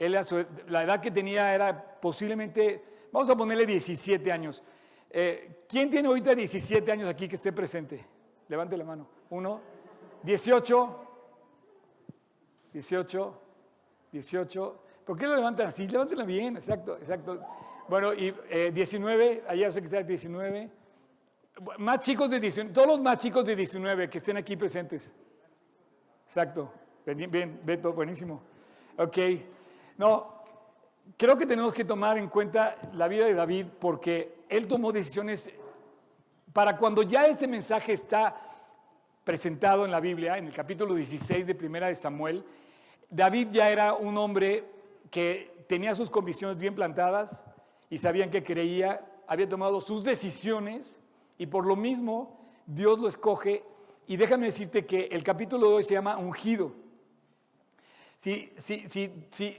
Él la edad que tenía era posiblemente, vamos a ponerle 17 años. Eh, ¿Quién tiene ahorita 17 años aquí que esté presente? Levante la mano. Uno, 18, 18, 18. ¿Por qué lo levantan así? Levántenla bien, exacto, exacto. Bueno, y eh, 19, allá sé que está 19. Más chicos de 19, todos los más chicos de 19 que estén aquí presentes. Exacto. Bien, bien, Beto, buenísimo. Ok. No, creo que tenemos que tomar en cuenta la vida de David porque él tomó decisiones para cuando ya ese mensaje está presentado en la Biblia, en el capítulo 16 de Primera de Samuel, David ya era un hombre que tenía sus convicciones bien plantadas y sabían que creía, había tomado sus decisiones y por lo mismo Dios lo escoge. Y déjame decirte que el capítulo de hoy se llama ungido. Si, si, si, si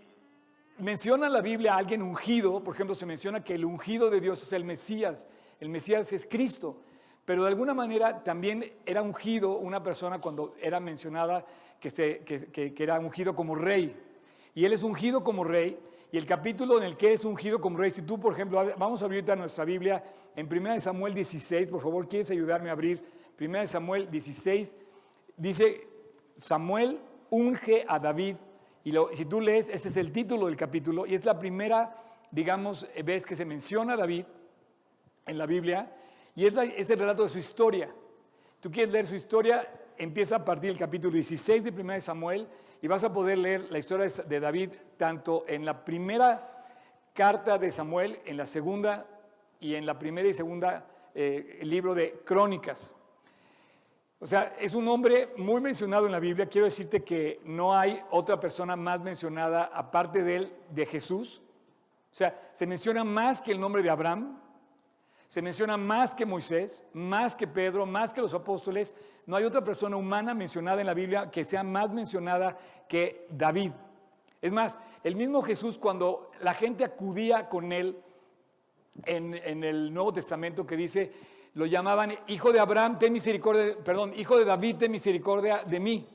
menciona la Biblia a alguien ungido, por ejemplo, se menciona que el ungido de Dios es el Mesías, el Mesías es Cristo, pero de alguna manera también era ungido una persona cuando era mencionada que, se, que, era ungido como rey. Y él es ungido como rey, y el capítulo en el que es ungido como rey, si tú, por ejemplo, vamos a abrir nuestra Biblia en 1 Samuel 16, por favor, ¿quieres ayudarme a abrir 1 Samuel 16? Dice, Samuel unge a David. Y lo- si tú lees, este es el título del capítulo y es la primera, digamos, vez que se menciona a David en la Biblia y es, el relato de su historia. Tú quieres leer su historia, empieza a partir del capítulo 16 de 1 de Samuel y vas a poder leer la historia de David tanto en la primera carta de Samuel, en la segunda y en la primera y segunda eh, libro de Crónicas. O sea, es un hombre muy mencionado en la Biblia. Quiero decirte que no hay otra persona más mencionada aparte de él, de Jesús. O sea, se menciona más que el nombre de Abraham, se menciona más que Moisés, más que Pedro, más que los apóstoles. No hay otra persona humana mencionada en la Biblia que sea más mencionada que David. Es más, el mismo Jesús cuando la gente acudía con él en, en el Nuevo Testamento que dice, lo llamaban hijo de Abraham, ten misericordia, perdón, hijo de David, ten misericordia de mí.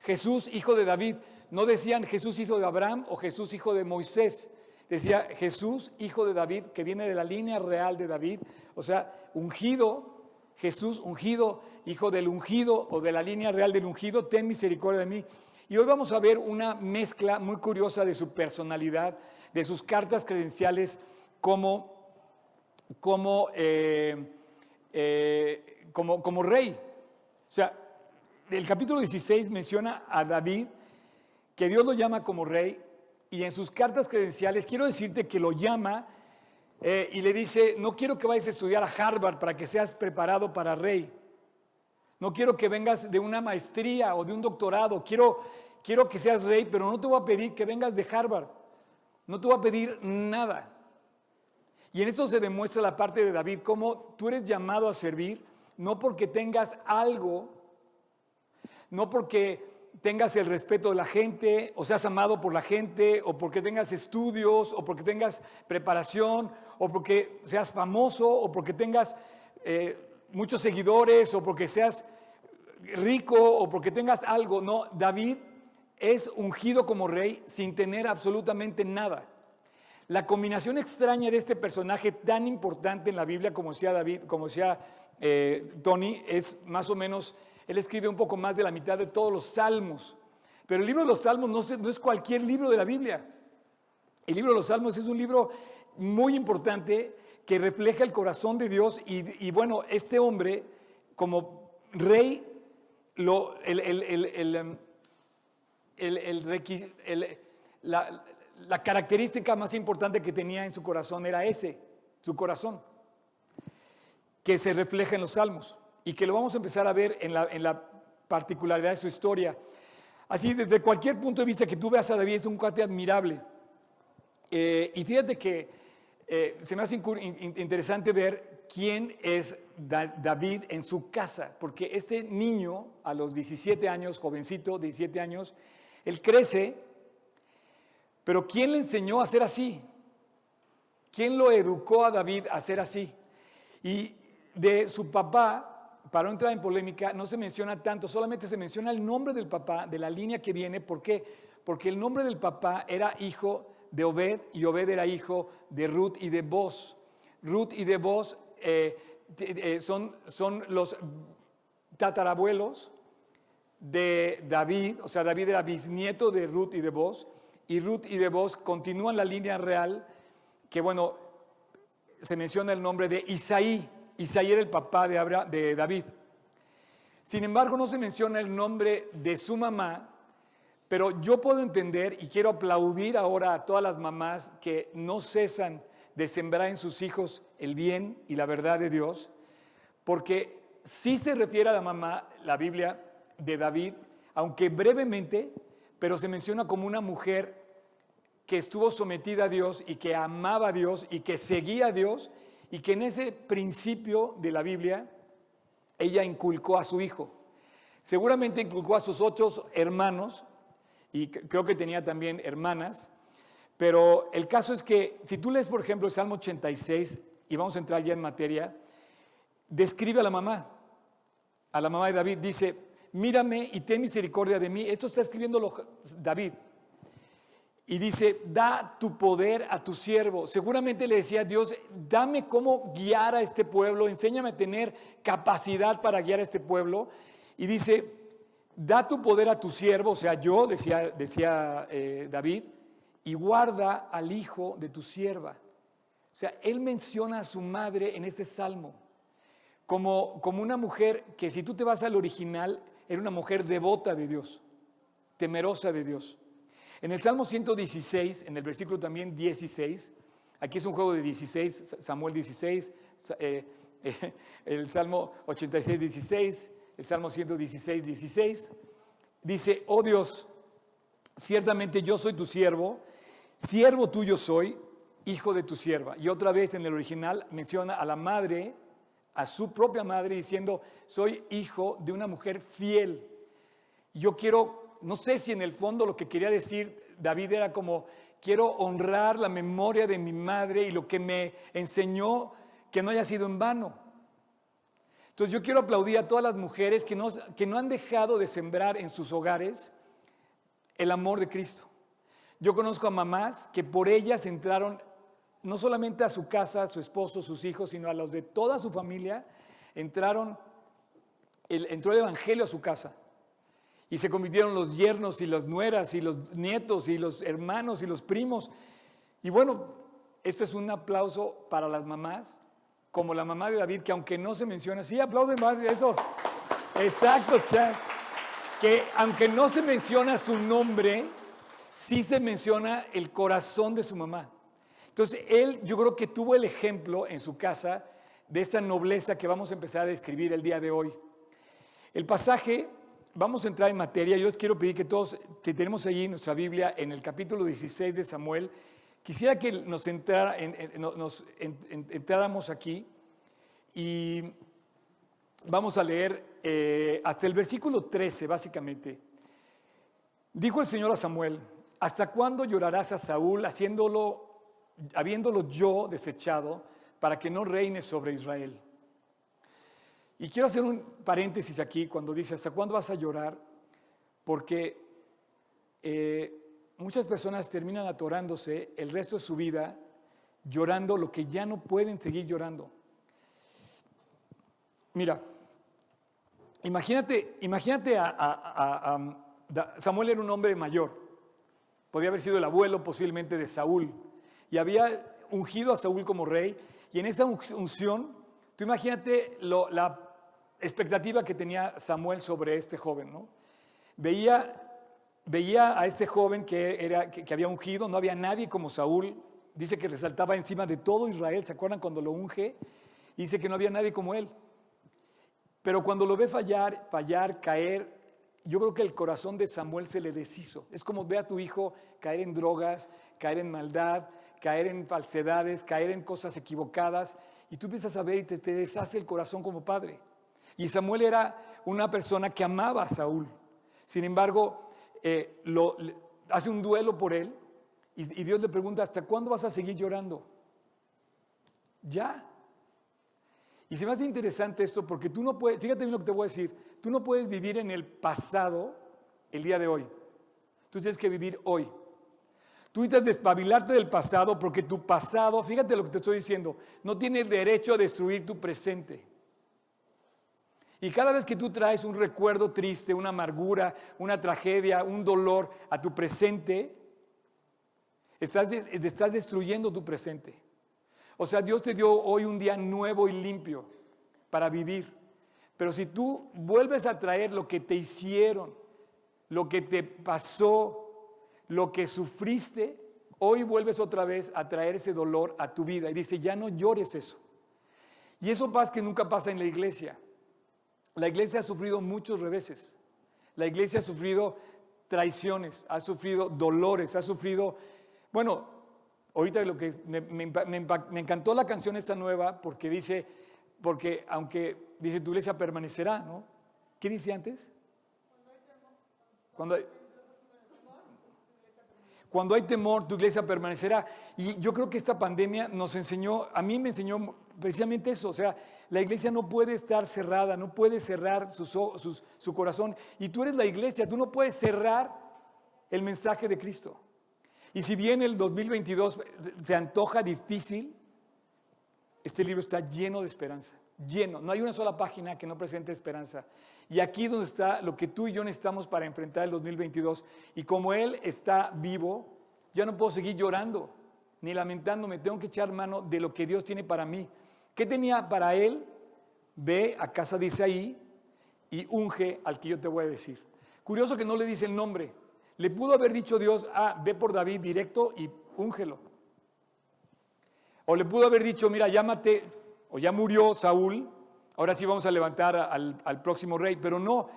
Jesús, hijo de David. No decían Jesús, hijo de Abraham o Jesús, hijo de Moisés. Decía Jesús, hijo de David, que viene de la línea real de David. O sea, ungido, Jesús, ungido, hijo del ungido o de la línea real del ungido, ten misericordia de mí. Y hoy vamos a ver una mezcla muy curiosa de su personalidad, de sus cartas credenciales como como, eh, eh, como, como rey. O sea, el capítulo 16 menciona a David, que Dios lo llama como rey, y en sus cartas credenciales quiero decirte que lo llama eh, y le dice, no quiero que vayas a estudiar a Harvard para que seas preparado para rey. No quiero que vengas de una maestría o de un doctorado. Quiero, quiero que seas rey, pero no te voy a pedir que vengas de Harvard. No te voy a pedir nada. Y en esto se demuestra la parte de David, cómo tú eres llamado a servir, no porque tengas algo, no porque tengas el respeto de la gente, o seas amado por la gente, o porque tengas estudios, o porque tengas preparación, o porque seas famoso, o porque tengas eh, muchos seguidores, o porque seas rico, o porque tengas algo. No, David es ungido como rey sin tener absolutamente nada. La combinación extraña de este personaje tan importante en la Biblia como sea David, como sea eh, Tony, es más o menos, él escribe un poco más de la mitad de todos los salmos. Pero el libro de los salmos no, es cualquier libro de la Biblia. El libro de los salmos es un libro muy importante que refleja el corazón de Dios y, bueno, este hombre como rey, lo, el, el- el- la, la característica más importante que tenía en su corazón era ese, su corazón, que se refleja en los salmos y que lo vamos a empezar a ver en la, en la particularidad de su historia. Así, desde cualquier punto de vista que tú veas a David, es un cuate admirable. Eh, y fíjate que eh, se me hace interesante ver quién es Da- David en su casa, porque ese niño a los 17 años, jovencito, 17 años, él crece, pero ¿quién le enseñó a ser así? ¿Quién lo educó a David a ser así? Y de su papá, para no entrar en polémica, no se menciona tanto, solamente se menciona el nombre del papá, de la línea que viene. ¿Por qué? porque el nombre del papá era hijo de Obed y Obed era hijo de Ruth y de Boz. Ruth y de Boz eh, eh, son, son los tatarabuelos de David, o sea, David era bisnieto de Ruth y de Boz, y Ruth y de Boz continúan la línea real, que bueno, se menciona el nombre de Isaí. Isaí era el papá de, de David. Sin embargo, no se menciona el nombre de su mamá, pero yo puedo entender y quiero aplaudir ahora a todas las mamás que no cesan de sembrar en sus hijos el bien y la verdad de Dios, porque sí se refiere a la mamá, la Biblia de David, aunque brevemente, pero se menciona como una mujer que estuvo sometida a Dios y que amaba a Dios y que seguía a Dios y que en ese principio de la Biblia ella inculcó a su hijo. Seguramente inculcó a sus ocho hermanos y creo que tenía también hermanas, pero el caso es que si tú lees, por ejemplo, el Salmo 86, y vamos a entrar ya en materia, describe a la mamá, a la mamá de David, dice, mírame y ten misericordia de mí. Esto está escribiendo David. Y dice, da tu poder a tu siervo. Seguramente le decía a Dios, dame cómo guiar a este pueblo, enséñame a tener capacidad para guiar a este pueblo. Y dice, da tu poder a tu siervo, o sea, yo, decía, decía eh, David, y guarda al hijo de tu sierva. O sea, él menciona a su madre en este salmo como, como una mujer que si tú te vas al original, era una mujer devota de Dios, temerosa de Dios. En el Salmo 116, en el versículo también 16, aquí es un juego de 16, Samuel 16, eh, eh, el Salmo 86, 16, el Salmo 116, 16, dice, oh Dios, ciertamente yo soy tu siervo, siervo tuyo soy, hijo de tu sierva. Y otra vez en el original menciona a la madre, a su propia madre, diciendo, soy hijo de una mujer fiel. Yo quiero no sé si en el fondo lo que quería decir David era como, quiero honrar la memoria de mi madre y lo que me enseñó que no haya sido en vano. Entonces yo quiero aplaudir a todas las mujeres que no, que no han dejado de sembrar en sus hogares el amor de Cristo. Yo conozco a mamás que por ellas entraron no solamente a su casa, a su esposo, sus hijos, sino a los de toda su familia, entraron, entró el Evangelio a su casa. Y se convirtieron los yernos y las nueras y los nietos y los hermanos y los primos. Y bueno, esto es un aplauso para las mamás, como la mamá de David, que aunque no se menciona, sí, aplauden más eso. Exacto, Chad. Que aunque no se menciona su nombre, sí se menciona el corazón de su mamá. Entonces, él yo creo que tuvo el ejemplo en su casa de esa nobleza que vamos a empezar a describir el día de hoy. El pasaje vamos a entrar en materia. Yo les quiero pedir que todos, si tenemos allí nuestra Biblia en el capítulo 16 de Samuel, quisiera que nos, nos entráramos aquí y vamos a leer eh, hasta el versículo 13, básicamente. Dijo el Señor a Samuel, ¿hasta cuándo llorarás a Saúl haciéndolo, habiéndolo yo desechado para que no reine sobre Israel? Y quiero hacer un paréntesis aquí cuando dice, ¿hasta cuándo vas a llorar? Porque eh, muchas personas terminan atorándose el resto de su vida llorando lo que ya no pueden seguir llorando. Mira, imagínate, imagínate a, Samuel era un hombre mayor, podía haber sido el abuelo posiblemente de Saúl, y había ungido a Saúl como rey, y en esa unción, tú imagínate la expectativa que tenía Samuel sobre este joven. ¿no? Veía, veía a este joven que, era, que, había ungido, no había nadie como Saúl, dice que resaltaba encima de todo Israel, ¿se acuerdan cuando lo unge? Dice que no había nadie como él. Pero cuando lo ve fallar, fallar, caer, yo creo que el corazón de Samuel se le deshizo. Es como ve a tu hijo caer en drogas, caer en maldad, caer en falsedades, caer en cosas equivocadas, y tú empiezas a ver y te, te deshace el corazón como padre. Y Samuel era una persona que amaba a Saúl. Sin embargo, eh, hace un duelo por él y, Dios le pregunta, ¿hasta cuándo vas a seguir llorando? Ya. Y se me hace interesante esto porque tú no puedes, fíjate bien lo que te voy a decir, tú no puedes vivir en el pasado el día de hoy. Tú tienes que vivir hoy. Tú necesitas despabilarte del pasado porque tu pasado, fíjate lo que te estoy diciendo, no tiene derecho a destruir tu presente. Y cada vez que tú traes un recuerdo triste, una amargura, una tragedia, un dolor a tu presente, estás, estás destruyendo tu presente. O sea, Dios te dio hoy un día nuevo y limpio para vivir. Pero si tú vuelves a traer lo que te hicieron, lo que te pasó, lo que sufriste, hoy vuelves otra vez a traer ese dolor a tu vida. Y dice, ya no llores eso. Y eso pasa que nunca pasa en la iglesia. La iglesia ha sufrido muchos reveses. La iglesia ha sufrido traiciones, ha sufrido dolores, ha sufrido... Bueno, ahorita lo que me, encantó la canción esta nueva porque dice, porque aunque dice tu iglesia permanecerá, ¿no? ¿Qué dice antes? Cuando cuando hay temor, tu iglesia permanecerá. Y yo creo que esta pandemia nos enseñó, a mí me enseñó precisamente eso, o sea, la iglesia no puede estar cerrada, no puede cerrar su corazón. Y tú eres la iglesia, tú no puedes cerrar el mensaje de Cristo. Y si bien el 2022 se antoja difícil, este libro está lleno de esperanza, lleno. No hay una sola página que no presente esperanza. Y aquí es donde está lo que tú y yo necesitamos para enfrentar el 2022. Y como Él está vivo, ya no puedo seguir llorando ni lamentándome. Tengo que echar mano de lo que Dios tiene para mí. ¿Qué tenía para Él? Ve a casa de Isaí y unge al que yo te voy a decir. Curioso que no le dice el nombre. Le pudo haber dicho Dios, ah, ve por David directo y úngelo. O le pudo haber dicho, mira, llámate, o ya murió Saúl, ahora sí vamos a levantar al, próximo rey, pero no,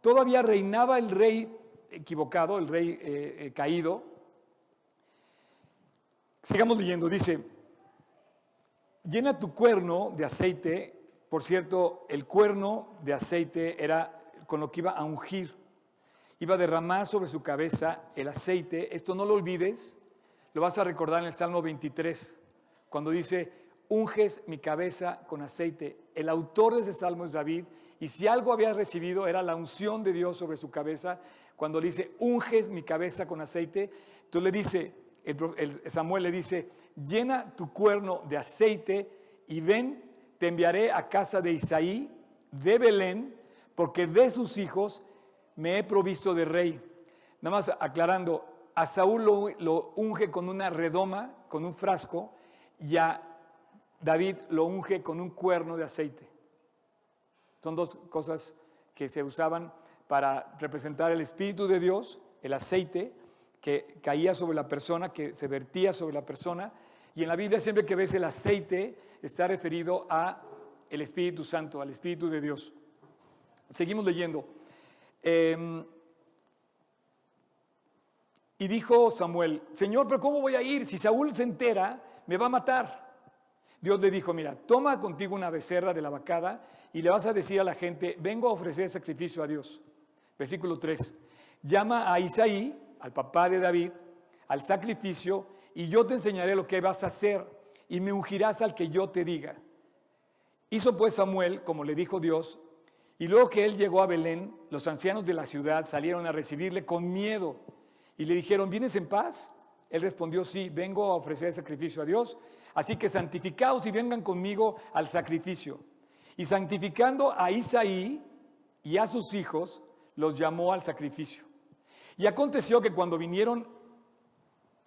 todavía reinaba el rey equivocado, el rey eh, eh, caído. Sigamos leyendo, dice, llena tu cuerno de aceite, por cierto, el cuerno de aceite era con lo que iba a ungir, iba a derramar sobre su cabeza el aceite, esto no lo olvides, lo vas a recordar en el Salmo 23, cuando dice, unges mi cabeza con aceite. El autor de ese salmo es David, y si algo había recibido era la unción de Dios sobre su cabeza, cuando le dice, unges mi cabeza con aceite, entonces le dice, Samuel le dice, llena tu cuerno de aceite y ven, te enviaré a casa de Isaí, de Belén, porque de sus hijos me he provisto de rey. Nada más aclarando, a Saúl lo, lo unge con una redoma, con un frasco, y a David lo unge con un cuerno de aceite. Son dos cosas que se usaban para representar el Espíritu de Dios, el aceite que caía sobre la persona, que se vertía sobre la persona. Y en la Biblia siempre que ves el aceite está referido a el Espíritu Santo, al Espíritu de Dios. Seguimos leyendo. Em, y dijo Samuel, Señor, pero ¿cómo voy a ir? Si Saúl se entera, me va a matar. Dios le dijo, mira, toma contigo una becerra de la vacada y le vas a decir a la gente, vengo a ofrecer sacrificio a Dios. Versículo 3, llama a Isaí, al papá de David, al sacrificio y yo te enseñaré lo que vas a hacer y me ungirás al que yo te diga. Hizo pues Samuel, como le dijo Dios, y luego que él llegó a Belén, los ancianos de la ciudad salieron a recibirle con miedo y le dijeron, ¿vienes en paz? Él respondió, sí, vengo a ofrecer sacrificio a Dios. Así que santificaos y vengan conmigo al sacrificio. Y santificando a Isaí y a sus hijos, los llamó al sacrificio. Y aconteció que cuando vinieron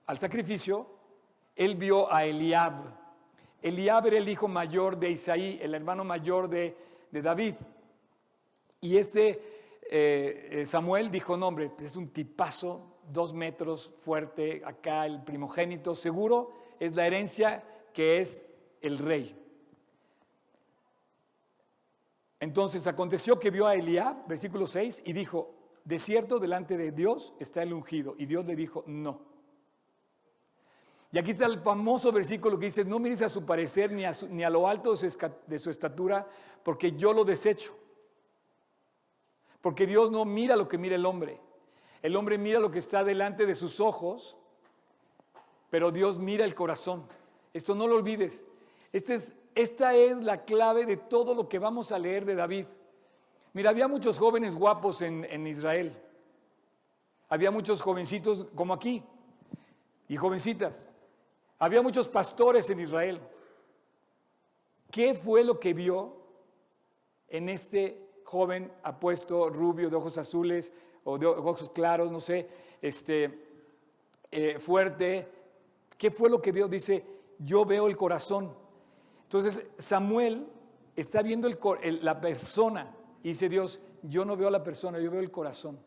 al sacrificio, él vio a Eliab. Eliab era el hijo mayor de Isaí, el hermano mayor de, David. Y este eh, Samuel dijo, no hombre, es un tipazo, dos metros, fuerte, acá el primogénito, seguro es la herencia que es el rey. Entonces aconteció que vio a Eliab, versículo 6, y dijo, de cierto delante de Dios está el ungido. Y Dios le dijo, no. Y aquí está el famoso versículo que dice, no mires a su parecer ni a, lo alto de su estatura, porque yo lo desecho. Porque Dios no mira lo que mira el hombre. El hombre mira lo que está delante de sus ojos, pero Dios mira el corazón. Esto no lo olvides. Este es, esta es la clave de todo lo que vamos a leer de David. Mira, había muchos jóvenes guapos en, Israel. había muchos jovencitos como aquí y jovencitas. Había muchos pastores en Israel. ¿Qué fue lo que vio en este joven apuesto, rubio, de ojos azules o de ojos claros, no sé, este, eh, fuerte? ¿Qué fue lo que vio? Dice, yo veo el corazón. Entonces Samuel está viendo la persona y dice Dios, yo no veo a la persona, yo veo el corazón.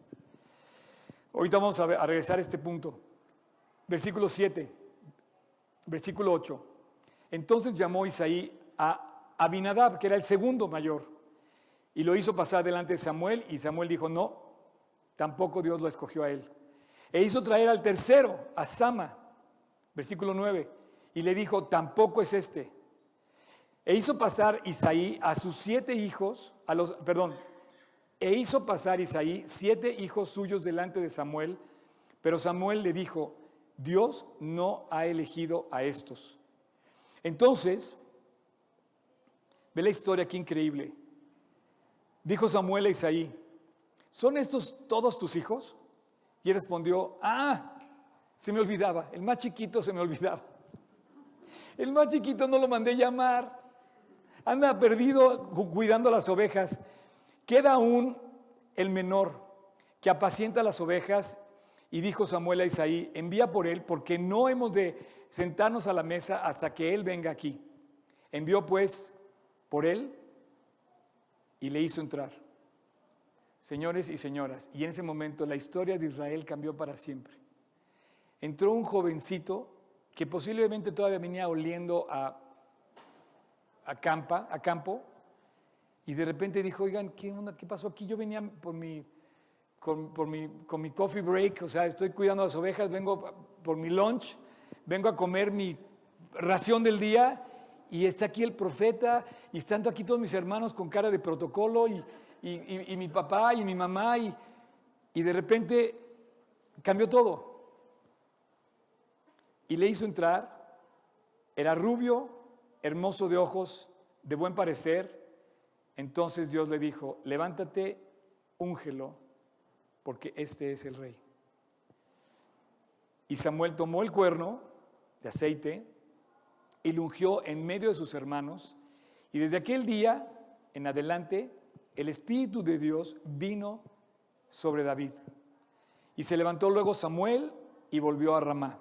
Ahorita vamos a, regresar a este punto. Versículo 7, versículo 8. Entonces llamó Isaí a Abinadab, que era el segundo mayor, y lo hizo pasar delante de Samuel, y Samuel dijo, no, tampoco Dios lo escogió a él. E hizo traer al tercero, a Sama, versículo 9, y le dijo, tampoco es este. E hizo pasar Isaí a sus siete hijos, a los, perdón, e hizo pasar Isaí siete hijos suyos delante de Samuel, pero Samuel le dijo, Dios no ha elegido a estos. Entonces, ve la historia aquí increíble. Dijo Samuel a Isaí, ¿son estos todos tus hijos? Y él respondió, ah, se me olvidaba, el más chiquito se me olvidaba. El más chiquito no lo mandé llamar. Anda perdido cuidando las ovejas. Queda aún el menor que apacienta las ovejas y dijo Samuel a Isaí, envía por él porque no hemos de sentarnos a la mesa hasta que él venga aquí. Envió pues por él y le hizo entrar. Señores y señoras, y en ese momento la historia de Israel cambió para siempre. Entró un jovencito que posiblemente todavía venía oliendo a, a, campa, a campo, y de repente dijo, oigan, ¿qué, ¿qué pasó aquí? Yo venía por mi, con, por mi, con mi coffee break, o sea, estoy cuidando las ovejas, vengo por mi lunch, vengo a comer mi ración del día, y está aquí el profeta, y están aquí todos mis hermanos con cara de protocolo, y, y, y mi papá y mi mamá, y de repente cambió todo. Y le hizo entrar, era rubio, hermoso de ojos, de buen parecer, entonces Dios le dijo, levántate, úngelo, porque este es el rey. Y Samuel tomó el cuerno de aceite y lo ungió en medio de sus hermanos, y desde aquel día en adelante el Espíritu de Dios vino sobre David. Y se levantó luego Samuel y volvió a Ramá.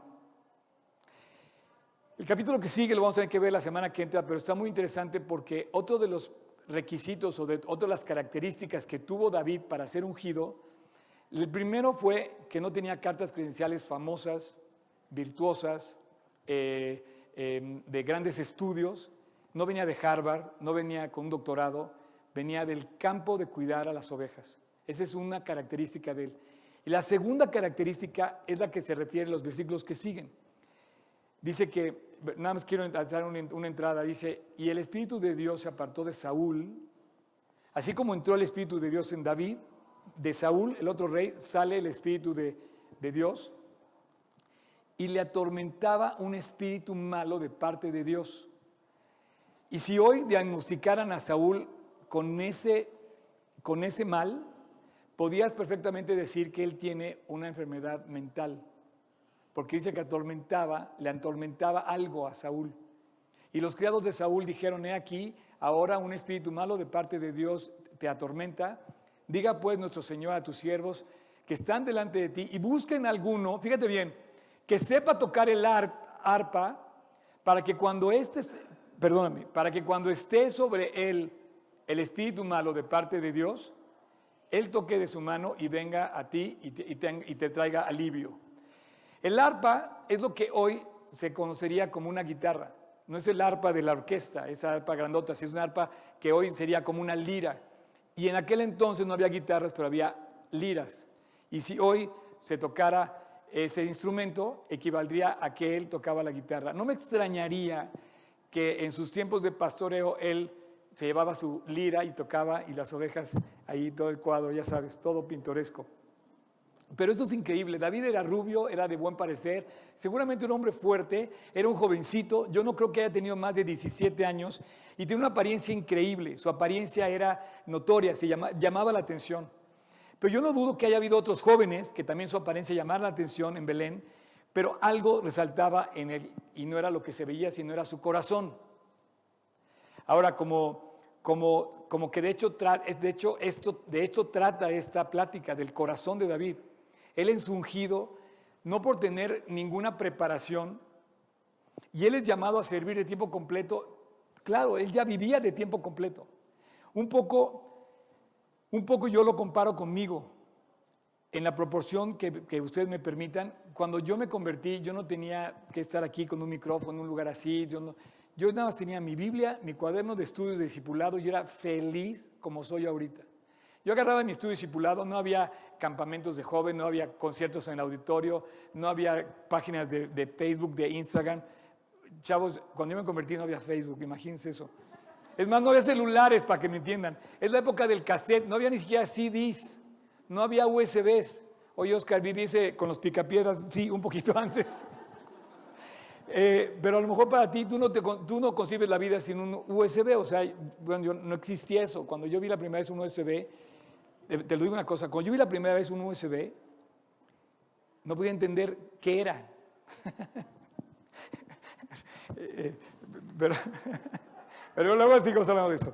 El capítulo que sigue lo vamos a tener que ver la semana que entra, pero está muy interesante porque otro de los requisitos o de otras las características que tuvo David para ser ungido, el primero fue que no tenía cartas credenciales famosas, virtuosas, eh, em, de grandes estudios, no venía de Harvard, no venía con un doctorado, venía del campo de cuidar a las ovejas. Esa es una característica de él. Y la segunda característica es la que se refiere a los versículos que siguen. Dice que nada quiero hacer una entrada, dice, y el Espíritu de Dios se apartó de Saúl, así como entró el Espíritu de Dios en David, de Saúl, el otro rey, sale el Espíritu de, de Dios, y le atormentaba un espíritu malo de parte de Dios. Y si hoy diagnosticaran a Saúl con ese, con ese mal, podías perfectamente decir que él tiene una enfermedad mental porque dice que atormentaba, le atormentaba algo a Saúl. Y los criados de Saúl dijeron, he aquí, ahora un espíritu malo de parte de Dios te atormenta. Diga pues nuestro Señor a tus siervos que están delante de ti y busquen alguno, fíjate bien, que sepa tocar el arpa para que cuando esté, perdóname, para que cuando esté sobre él el espíritu malo de parte de Dios, él toque de su mano y venga a ti y te traiga alivio. El arpa es lo que hoy se conocería como una guitarra. No es el arpa de la orquesta, esa arpa grandota, es una arpa que hoy sería como una lira. Y en aquel entonces no había guitarras, pero había liras. Y si hoy se tocara ese instrumento, equivaldría a que él tocaba la guitarra. No me extrañaría que en sus tiempos de pastoreo él se llevaba su lira y tocaba y las ovejas ahí todo el cuadro, ya sabes, todo pintoresco. Pero esto es increíble. David era rubio, era de buen parecer, seguramente un hombre fuerte, era un jovencito. Yo no creo que haya tenido más de 17 años y tenía una apariencia increíble. Su apariencia era notoria, se llamaba la atención. Pero yo no dudo que haya habido otros jóvenes que también su apariencia llamara la atención en Belén, pero algo resaltaba en él y no era lo que se veía, sino era su corazón. Ahora, como, como, como que de hecho, de, hecho, esto, de hecho trata esta plática del corazón de David. Él es ungido no por tener ninguna preparación y él es llamado a servir de tiempo completo. Claro, él ya vivía de tiempo completo. Un poco, un poco yo lo comparo conmigo, en la proporción que, que, ustedes me permitan. Cuando yo me convertí, yo no tenía que estar aquí con un micrófono en un lugar así. Yo, no, nada más tenía mi Biblia, mi cuaderno de estudios de discipulado. Yo era feliz como soy ahorita. Yo agarraba mi estudio discipulado, no había campamentos de joven, no había conciertos en el auditorio, no había páginas de, de Facebook, de Instagram. Chavos, cuando yo me convertí no había Facebook, imagínense eso. Es más, no había celulares, para que me entiendan. Es la época del cassette, no había ni siquiera CDs, no había USBs. Oye, Oscar, viviese con los picapiedras, sí, un poquito antes. Eh, pero a lo mejor para ti, tú no, te, tú no concibes la vida sin un USB, o sea, bueno, yo, no existía eso. Cuando yo vi la primera vez un USB, te, lo digo una cosa, cuando yo vi la primera vez un USB, no podía entender qué era. Eh, pero, pero luego sigamos hablando de eso.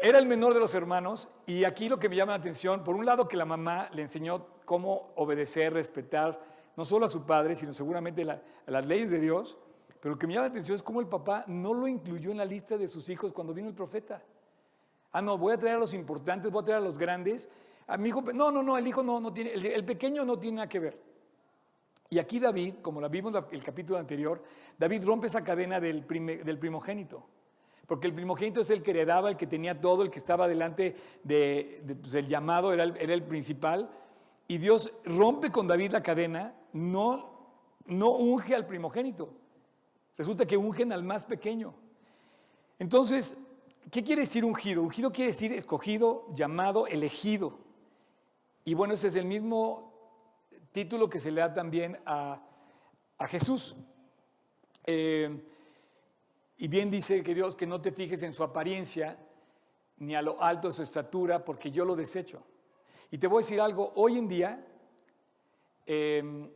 Era el menor de los hermanos y aquí lo que me llama la atención, por un lado que la mamá le enseñó cómo obedecer, respetar, no solo a su padre, sino seguramente a las leyes de Dios, pero lo que me llama la atención es cómo el papá no lo incluyó en la lista de sus hijos cuando vino el profeta. Ah, no, voy a traer a los importantes, voy a traer a los grandes. A mi hijo, no, no, no, el hijo no, no tiene, el pequeño no tiene nada que ver. Y aquí David, como la vimos el capítulo anterior, David rompe esa cadena del, del, primogénito. Porque el primogénito es el que heredaba, el que tenía todo, el que estaba delante del de, pues, llamado, era el, era el, principal. Y Dios rompe con David la cadena, no, no unge al primogénito. Resulta que ungen al más pequeño. Entonces, ¿qué quiere decir ungido? Ungido quiere decir escogido, llamado, elegido. Y bueno, ese es el mismo título que se le da también a, Jesús. Eh, y bien dice que Dios que no te fijes en su apariencia ni a lo alto de su estatura, porque yo lo desecho. Y te voy a decir algo, hoy en día em,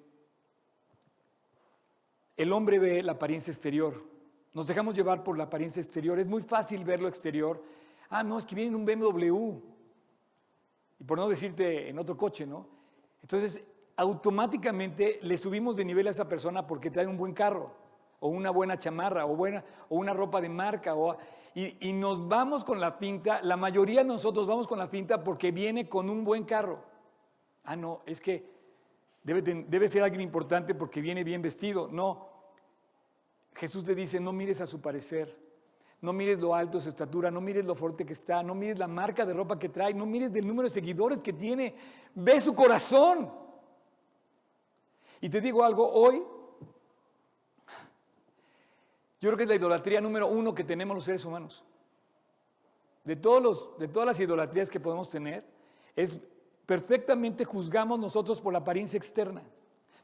el hombre ve la apariencia exterior. Nos dejamos llevar por la apariencia exterior. Es muy fácil ver lo exterior. Ah, no, es que viene en un BMW. Y por no decirte en otro coche, ¿no? Entonces, automáticamente le subimos de nivel a esa persona porque trae un buen carro, o una buena chamarra, o, buena, o una ropa de marca, o, y, nos vamos con la finta, la mayoría de nosotros vamos con la finta porque viene con un buen carro. Ah, no, es que debe, debe ser alguien importante porque viene bien vestido. No, Jesús te dice, no mires a su parecer, no mires lo alto su estatura, no mires lo fuerte que está, no mires la marca de ropa que trae, no mires del número de seguidores que tiene, ve su corazón. Y te digo algo, hoy, yo creo que es la idolatría número uno que tenemos los seres humanos. De, todos los, de todas las idolatrías que podemos tener, es perfectamente juzgamos nosotros por la apariencia externa.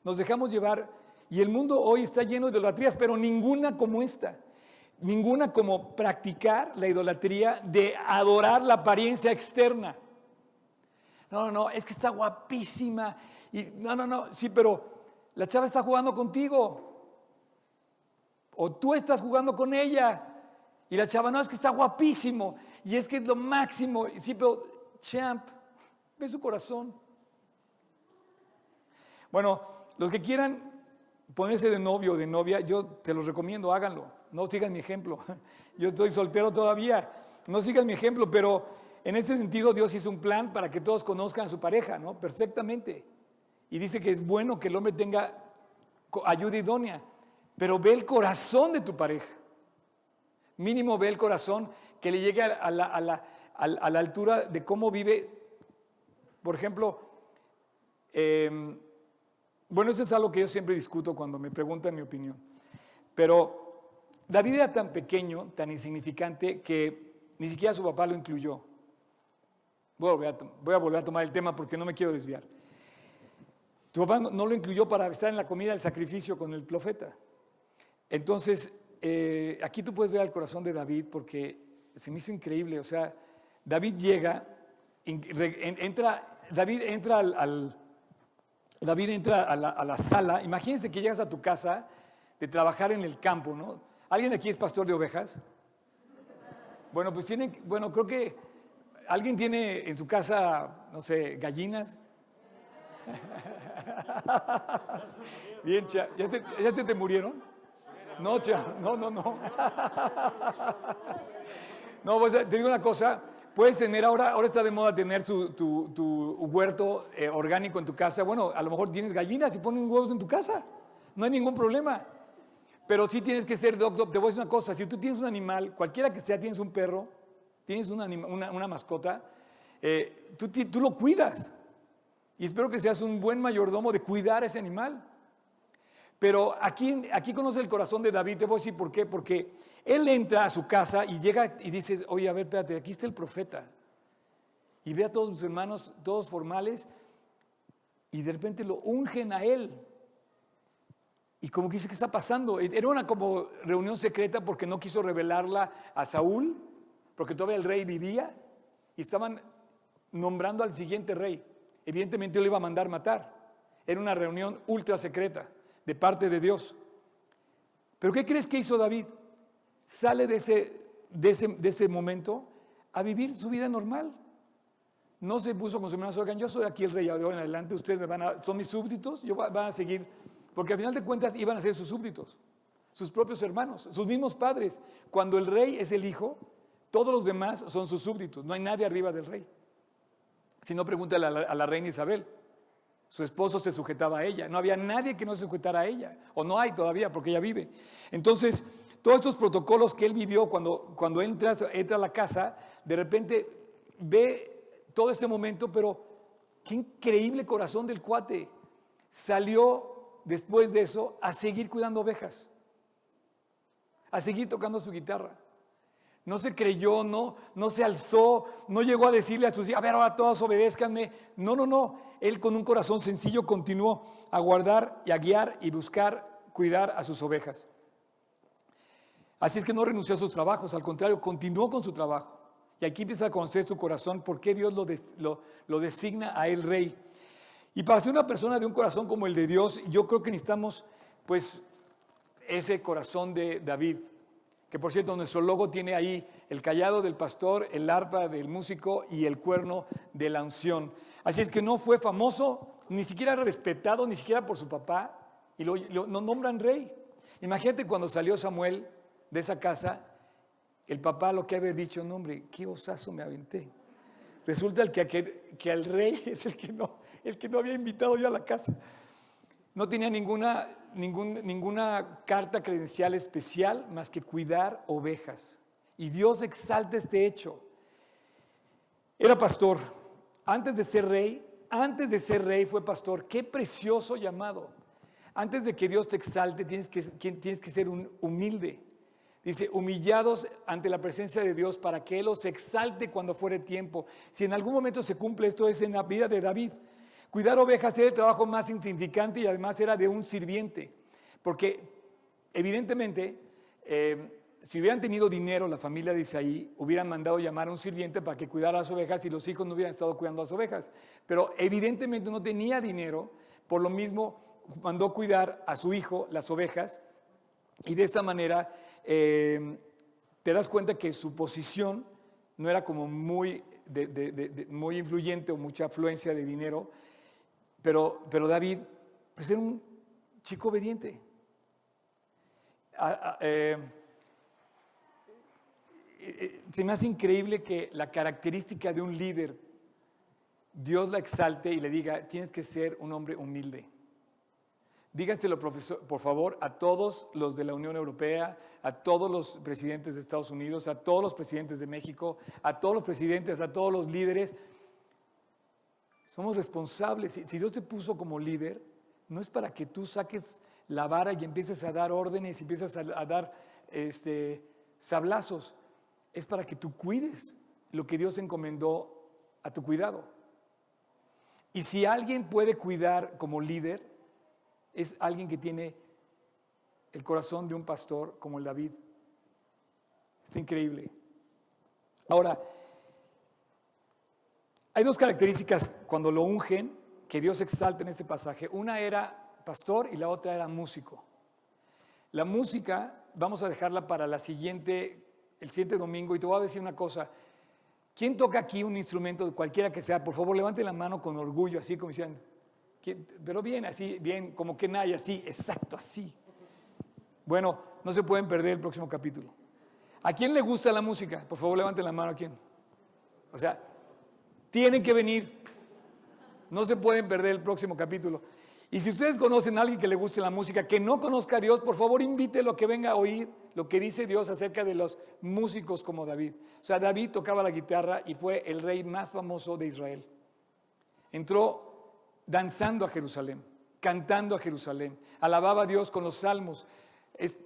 Nos dejamos llevar, y el mundo hoy está lleno de idolatrías, pero ninguna como esta. Ninguna como practicar la idolatría de adorar la apariencia externa. No, no, no, es que está guapísima. Y no, no, no, sí, pero la chava está jugando contigo. O tú estás jugando con ella. Y la chava, no, es que está guapísimo. Y es que es lo máximo. Sí, pero, champ, ve su corazón. Bueno, los que quieran ponerse de novio o de novia, yo te los recomiendo, háganlo. No sigan mi ejemplo. Yo estoy soltero todavía. No sigan mi ejemplo, pero en ese sentido Dios hizo un plan para que todos conozcan a su pareja, ¿no? Perfectamente. Y dice que es bueno que el hombre tenga ayuda idónea, pero ve el corazón de tu pareja. Mínimo ve el corazón que le llegue a la, altura de cómo vive. Por ejemplo, em, bueno, eso es algo que yo siempre discuto cuando me preguntan mi opinión. Pero David era tan pequeño, tan insignificante, que ni siquiera su papá lo incluyó. voy a volver a tomar el tema porque no me quiero desviar. Tu papá no, lo incluyó para estar en la comida del sacrificio con el profeta. Entonces, eh, aquí tú puedes ver el corazón de David porque se me hizo increíble. O sea, David llega, entra David entra al, David entra a la, a la, sala. Imagínense que llegas a tu casa de trabajar en el campo, ¿no? ¿Alguien aquí es pastor de ovejas? Bueno, pues tiene, bueno, creo que alguien tiene en su casa, no sé, gallinas. Bien, cha, ¿ya te, te murieron? No, cha, no, no, no. No, pues te digo una cosa, puedes tener ahora, ahora está de moda tener tu, tu, huerto eh, orgánico en tu casa. Bueno, a lo mejor tienes gallinas y ponen huevos en tu casa. No hay ningún problema. Pero sí tienes que ser doctor. Te voy a decir una cosa, si tú tienes un animal, cualquiera que sea, tienes un perro, tienes una, una, mascota, eh, tú, tú lo cuidas. Y espero que seas un buen mayordomo de cuidar a ese animal. Pero aquí, aquí conoce el corazón de David, te voy a decir por qué, porque él entra a su casa y llega y dice, oye, a ver, espérate, aquí está el profeta. Y ve a todos sus hermanos, todos formales, y de repente lo ungen a él. Y como que dice, ¿qué está pasando? Era una como reunión secreta porque no quiso revelarla a Saúl, porque todavía el rey vivía, y estaban nombrando al siguiente rey. Evidentemente lo iba a mandar matar. Era una reunión ultra secreta de parte de Dios. Pero ¿qué crees que hizo David? Sale de ese, de ese, momento a vivir su vida normal. No se puso con su hermano, oigan, yo soy aquí el rey de en adelante, ustedes me van a, son mis súbditos, yo van a seguir, porque al final de cuentas iban a ser sus súbditos, sus propios hermanos, sus mismos padres. Cuando el rey es el hijo, todos los demás son sus súbditos, no hay nadie arriba del rey. Si no, pregúntale a la reina Isabel. Su esposo se sujetaba a ella. No había nadie que no se sujetara a ella. O no hay todavía porque ella vive. Entonces, todos estos protocolos que él vivió cuando, cuando entra, entra a la casa, de repente ve todo este momento, pero qué increíble corazón del cuate. Salió después de eso a seguir cuidando ovejas, a seguir tocando su guitarra. No se creyó, no, no se alzó, no llegó a decirle a sus hijos, a ver, ahora todos obedézcanme. No, no, no. Él con un corazón sencillo continuó a guardar y a guiar y buscar cuidar a sus ovejas. Así es que no renunció a sus trabajos, al contrario, continuó con su trabajo. Y aquí empieza a conocer su corazón, por qué Dios lo, lo, lo designa a él rey. Y para ser una persona de un corazón como el de Dios, yo creo que necesitamos, pues, ese corazón de David, que por cierto nuestro logo tiene ahí el callado del pastor, el arpa del músico y el cuerno de la unción. Así es que no fue famoso, ni siquiera respetado, ni siquiera por su papá, y lo, nombran rey. Imagínate cuando salió Samuel de esa casa, el papá lo que había dicho, no hombre, qué osazo me aventé. Resulta el que, que, al rey es el que, no, el que no había invitado yo a la casa. No tenía ninguna ninguna carta credencial especial más que cuidar ovejas. Y Dios exalta este hecho. Era pastor. Antes de ser rey, antes de ser rey fue pastor. Qué precioso llamado. Antes de que Dios te exalte, tienes que, tienes que ser un humilde. Dice, humillados ante la presencia de Dios para que Él los exalte cuando fuere tiempo. Si en algún momento se cumple esto es en la vida de David. Cuidar ovejas era el trabajo más insignificante y además era de un sirviente. Porque evidentemente, eh, si hubieran tenido dinero la familia de Isaí, hubieran mandado llamar a un sirviente para que cuidara las ovejas y los hijos no hubieran estado cuidando las ovejas. Pero evidentemente no tenía dinero, por lo mismo mandó cuidar a su hijo las ovejas y de esta manera eh, te das cuenta que su posición no era como muy, muy influyente o mucha afluencia de dinero, pero, pero David pues era un chico obediente. Eh, eh, se me hace increíble que la característica de un líder, Dios la exalte y le diga, tienes que ser un hombre humilde. Dígaselo, profesor, por favor, a todos los de la Unión Europea, a todos los presidentes de Estados Unidos, a todos los presidentes de México, a todos los presidentes, a todos los líderes. Somos responsables. Si Dios te puso como líder, no es para que tú saques la vara y empieces a dar órdenes y empiezas a, dar este, sablazos. Es para que tú cuides lo que Dios encomendó a tu cuidado. Y si alguien puede cuidar como líder, es alguien que tiene el corazón de un pastor como el David. Está increíble. Ahora, Hay dos características cuando lo ungen que Dios exalta en este pasaje. Una era pastor y la otra era músico. La música vamos a dejarla para la siguiente, el siguiente domingo y te voy a decir una cosa. ¿Quién toca aquí un instrumento, cualquiera que sea? Por favor, levante la mano con orgullo, así como diciendo, pero bien, así, bien, como que nadie, así, exacto, así. Bueno, no se pueden perder el próximo capítulo. ¿A quién le gusta la música? Por favor, levante la mano a quién. O sea, tienen que venir. No se pueden perder el próximo capítulo. Y si ustedes conocen a alguien que le guste la música, que no conozca a Dios, por favor invítelo a que venga a oír lo que dice Dios acerca de los músicos como David. O sea, David tocaba la guitarra y fue el rey más famoso de Israel. Entró danzando a Jerusalén, cantando a Jerusalén, alababa a Dios con los salmos. Es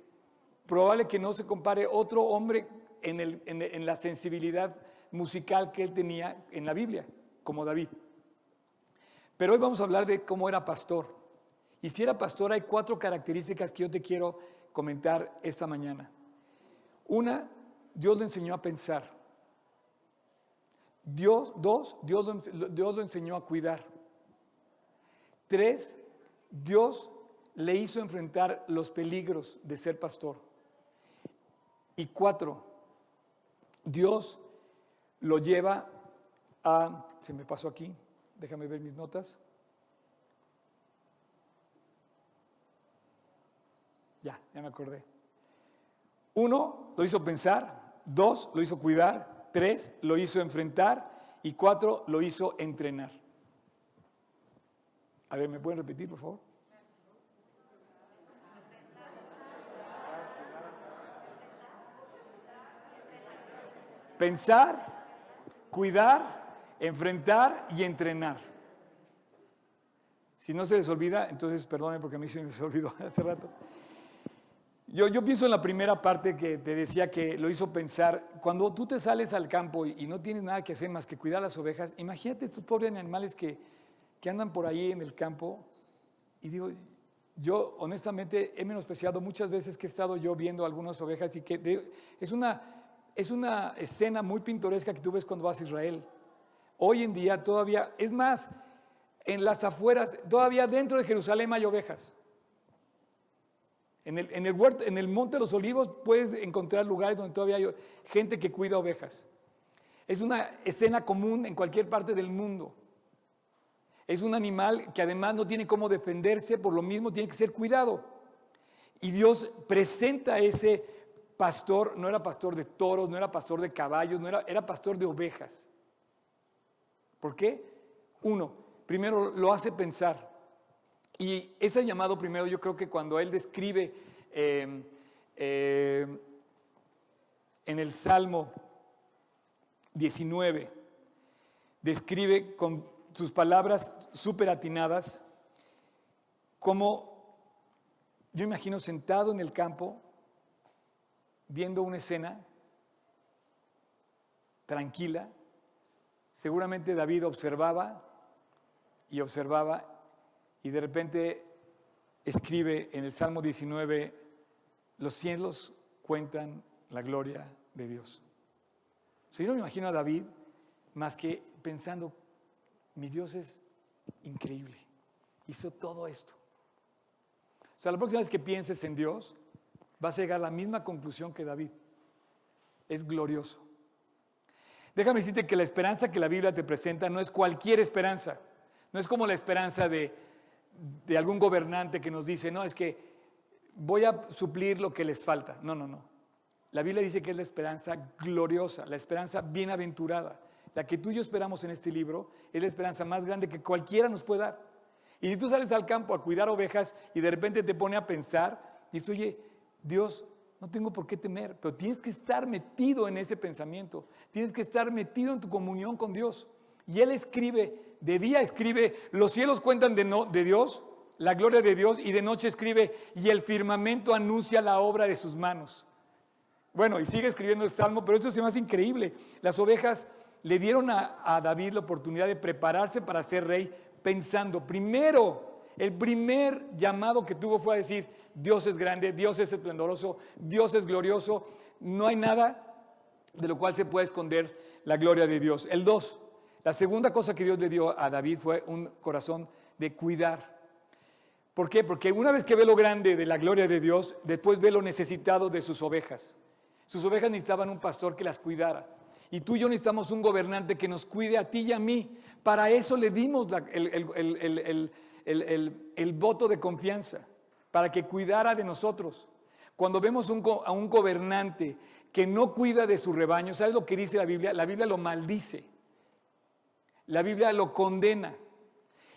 probable que no se compare otro hombre en, en la sensibilidad musical que él tenía en la Biblia, como David. Pero hoy vamos a hablar de cómo era pastor. Y si era pastor, hay cuatro características que yo te quiero comentar esta mañana. Una, Dios le enseñó a pensar. Dios, dos, Dios lo, Dios lo enseñó a cuidar. Tres, Dios le hizo enfrentar los peligros de ser pastor. Y cuatro, Dios lo lleva a, se me pasó aquí, Déjame ver mis notas. Ya, ya me acordé. Uno, lo hizo pensar. Dos, lo hizo cuidar. Tres, lo hizo enfrentar. Y cuatro, lo hizo entrenar. A ver, ¿me pueden repetir, por favor? Pensar, cuidar, enfrentar y entrenar. Si no se les olvida, entonces perdone porque a mí se me olvidó hace rato. Yo, yo, pienso en la primera parte que te decía que lo hizo pensar, cuando tú te sales al campo y, no tienes nada que hacer más que cuidar las ovejas, imagínate estos pobres animales que, que andan por ahí en el campo. Y digo, yo honestamente he menospreciado muchas veces que he estado yo viendo algunas ovejas y que es, una, es una escena muy pintoresca que tú ves cuando vas a Israel. Hoy en día todavía, es más, en las afueras, todavía dentro de Jerusalén hay ovejas. En el, en el, Monte de los Olivos puedes encontrar lugares donde todavía hay gente que cuida ovejas. Es una escena común en cualquier parte del mundo. Es un animal que además no tiene cómo defenderse, por lo mismo tiene que ser cuidado. Y Dios presenta ese pastor, no era pastor de toros, no era pastor de caballos, no era, era pastor de ovejas. ¿Por qué? Uno, primero lo hace pensar. Y ese llamado primero, yo creo que cuando él describe em, em, en el Salmo 19, describe con sus palabras súper atinadas como yo imagino sentado en el campo, viendo una escena tranquila, Seguramente David observaba y observaba y de repente escribe en el Salmo 19, los cielos cuentan la gloria de Dios. yo no me imagino a David más que pensando, mi Dios es increíble, hizo todo esto. O sea, la próxima vez que pienses en Dios, vas a llegar a la misma conclusión que David. Es glorioso. Déjame decirte que la esperanza que la Biblia te presenta no es cualquier esperanza. No es como la esperanza de, algún gobernante que nos dice, no, es que voy a suplir lo que les falta. No, no, no. La Biblia dice que es la esperanza gloriosa, la esperanza bienaventurada. La que tú y yo esperamos en este libro es la esperanza más grande que cualquiera nos puede dar. Y si tú sales al campo a cuidar ovejas y de repente te pone a pensar, dices, oye, Dios, no tengo por qué temer, pero tienes que estar metido en ese pensamiento, tienes que estar metido en tu comunión con Dios. Y Él escribe, de día escribe, los cielos cuentan de, no, de Dios, la gloria de Dios, y de noche escribe, y el firmamento anuncia la obra de sus manos. Bueno, y sigue escribiendo el Salmo, pero eso se me hace increíble. Las ovejas le dieron a, a David la oportunidad de prepararse para ser rey, pensando, primero, el primer llamado que tuvo fue a decir, Dios es grande, Dios es esplendoroso, Dios es glorioso, no hay nada de lo cual se puede esconder la gloria de Dios. El dos, La segunda cosa que Dios le dio a David fue un corazón de cuidar. ¿Por qué? Porque una vez que ve lo grande de la gloria de Dios, después ve lo necesitado de sus ovejas. Sus ovejas necesitaban un pastor que las cuidara. Y tú y yo necesitamos un gobernante que nos cuide a ti y a mí. Para eso le dimos el, el, voto de confianza, para que cuidara de nosotros. Cuando vemos a un gobernante que no cuida de su rebaño, ¿sabes lo que dice la Biblia? La Biblia lo maldice. La Biblia lo condena.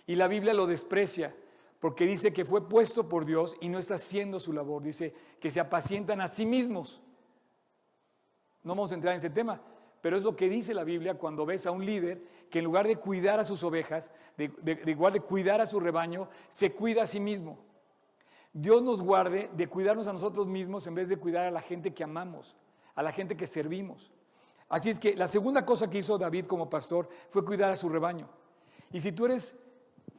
Y la Biblia lo desprecia. Porque dice que fue puesto por Dios y no está haciendo su labor. Dice que se apacientan a sí mismos. No vamos a entrar en ese tema, pero es lo que dice la Biblia cuando ves a un líder que en lugar de cuidar a sus ovejas, de, igual de cuidar a su rebaño, se cuida a sí mismo. Dios nos guarde de cuidarnos a nosotros mismos en vez de cuidar a la gente que amamos, a la gente que servimos. Así es que la segunda cosa que hizo David como pastor fue cuidar a su rebaño. Y si tú eres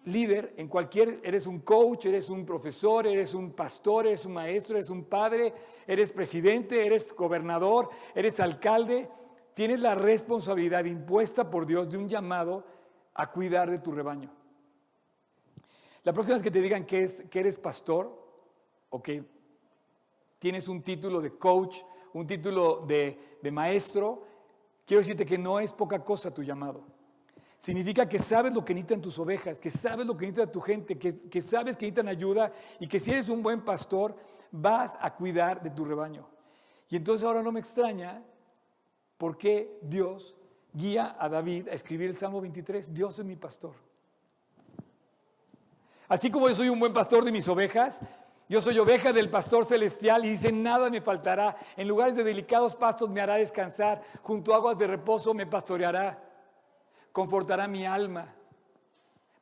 líder en cualquier, eres un coach, eres un profesor, eres un pastor, eres un maestro, eres un padre, eres presidente, eres gobernador, eres alcalde, tienes la responsabilidad impuesta por Dios de un llamado a cuidar de tu rebaño. La próxima vez que te digan que, es, que eres pastor o que tienes un título de coach, un título de, de maestro, quiero decirte que no es poca cosa tu llamado. Significa que sabes lo que necesitan tus ovejas, que sabes lo que necesita tu gente, que, sabes que necesitan ayuda y que si eres un buen pastor vas a cuidar de tu rebaño. Y entonces ahora no me extraña por qué Dios guía a David a escribir el Salmo 23. Dios es mi pastor. Así como yo soy un buen pastor de mis ovejas, yo soy oveja del pastor celestial y dice, nada me faltará. En lugares de delicados pastos me hará descansar, junto a aguas de reposo me pastoreará confortará mi alma.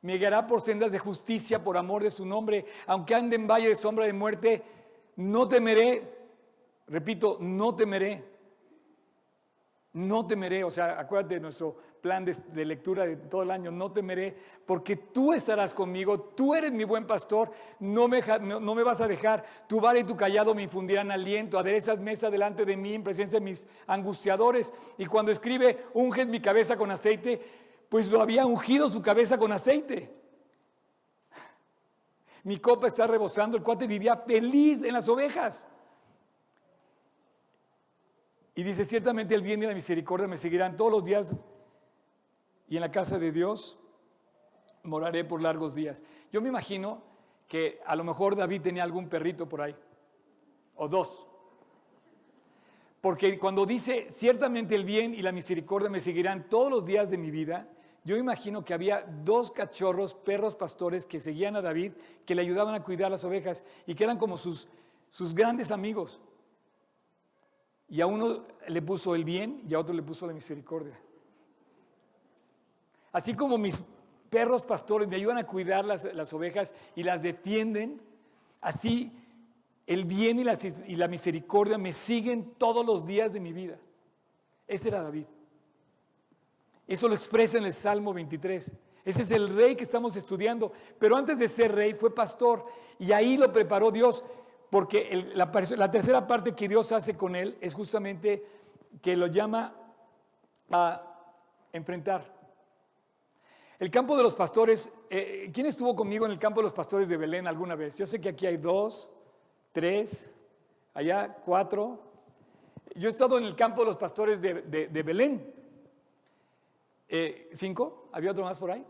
Me guiará por sendas de justicia por amor de su nombre. Aunque ande en valle de sombra de muerte, no temeré. Repito, no temeré. No temeré. O sea, acuérdate de nuestro plan de, lectura de todo el año. No temeré porque tú estarás conmigo. Tú eres mi buen pastor. No me, no, me vas a dejar. Tu vara y tu callado me infundirán aliento. Aderezas mesa delante de mí en presencia de mis angustiadores. Y cuando escribe, unges mi cabeza con aceite pues lo había ungido su cabeza con aceite. Mi copa está rebosando, el cuate vivía feliz en las ovejas. Y dice, ciertamente el bien y la misericordia me seguirán todos los días y en la casa de Dios moraré por largos días. Yo me imagino que a lo mejor David tenía algún perrito por ahí, o dos. Porque cuando dice, ciertamente el bien y la misericordia me seguirán todos los días de mi vida, yo imagino que había dos cachorros, perros pastores que seguían a David, que le ayudaban a cuidar las ovejas y que eran como sus, sus grandes amigos. Y a uno le puso el bien y a otro le puso la misericordia. Así como mis perros pastores me ayudan a cuidar las, las ovejas y las defienden, así el bien y la, y la misericordia me siguen todos los días de mi vida. Ese era David. Eso lo expresa en el Salmo 23. Ese es el rey que estamos estudiando. Pero antes de ser rey fue pastor y ahí lo preparó Dios porque la, tercera parte que Dios hace con él es justamente que lo llama a enfrentar. El campo de los pastores, eh, ¿quién estuvo conmigo en el campo de los pastores de Belén alguna vez? Yo sé que aquí hay dos, tres, allá cuatro. Yo he estado en el campo de los pastores de, de Belén. Eh, ¿Cinco? ¿Había otro más por ahí?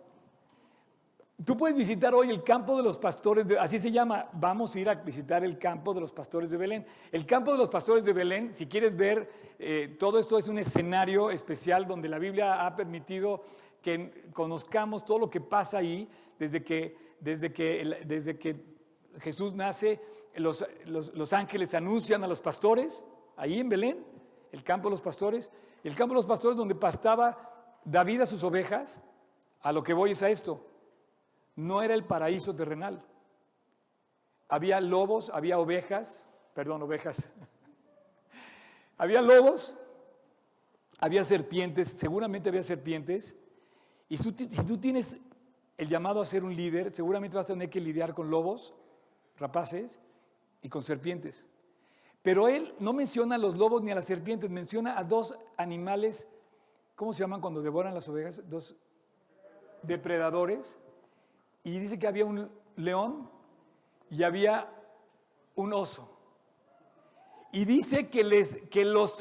Tú puedes visitar hoy el campo de los pastores, así se llama, vamos a ir a visitar el campo de los pastores de Belén. El campo de los pastores de Belén, si quieres ver, eh, todo esto es un escenario especial donde la Biblia ha permitido que conozcamos todo lo que pasa ahí desde que, desde que, desde que Jesús nace, los, los ángeles anuncian a los pastores, ahí en Belén, el campo de los pastores, el campo de los pastores donde pastaba David a sus ovejas, a lo que voy es a esto, no era el paraíso terrenal. Había lobos, había ovejas, perdón, ovejas. había lobos, había serpientes, seguramente había serpientes. Y si tú tienes el llamado a ser un líder, seguramente vas a tener que lidiar con lobos, rapaces y con serpientes. Pero él no menciona a los lobos ni a las serpientes, menciona a dos animales ¿cómo se llaman cuando devoran las ovejas? Dos depredadores. Y dice que había un león y había un oso. Y dice que, les, que, los,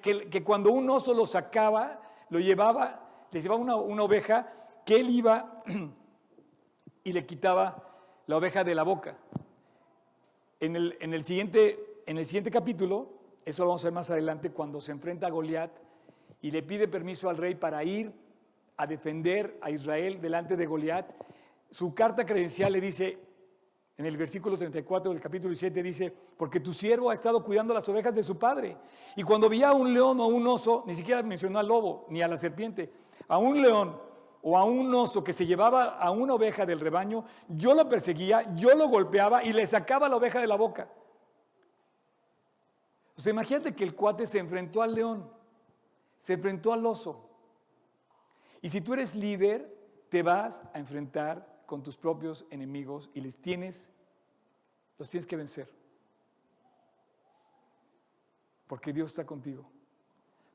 que, que cuando un oso lo sacaba, lo llevaba, les llevaba una, una oveja, que él iba y le quitaba la oveja de la boca. En el, en el, siguiente, en el siguiente capítulo, eso lo vamos a ver más adelante, cuando se enfrenta a Goliat y le pide permiso al rey para ir a defender a Israel delante de Goliat, su carta credencial le dice, en el versículo 34 del capítulo 7 dice, porque tu siervo ha estado cuidando las ovejas de su padre. Y cuando veía a un león o un oso, ni siquiera mencionó al lobo ni a la serpiente, a un león o a un oso que se llevaba a una oveja del rebaño, yo lo perseguía, yo lo golpeaba y le sacaba la oveja de la boca. O sea, imagínate que el cuate se enfrentó al león, se enfrentó al oso. Y si tú eres líder, te vas a enfrentar con tus propios enemigos y les tienes, los tienes que vencer. Porque Dios está contigo.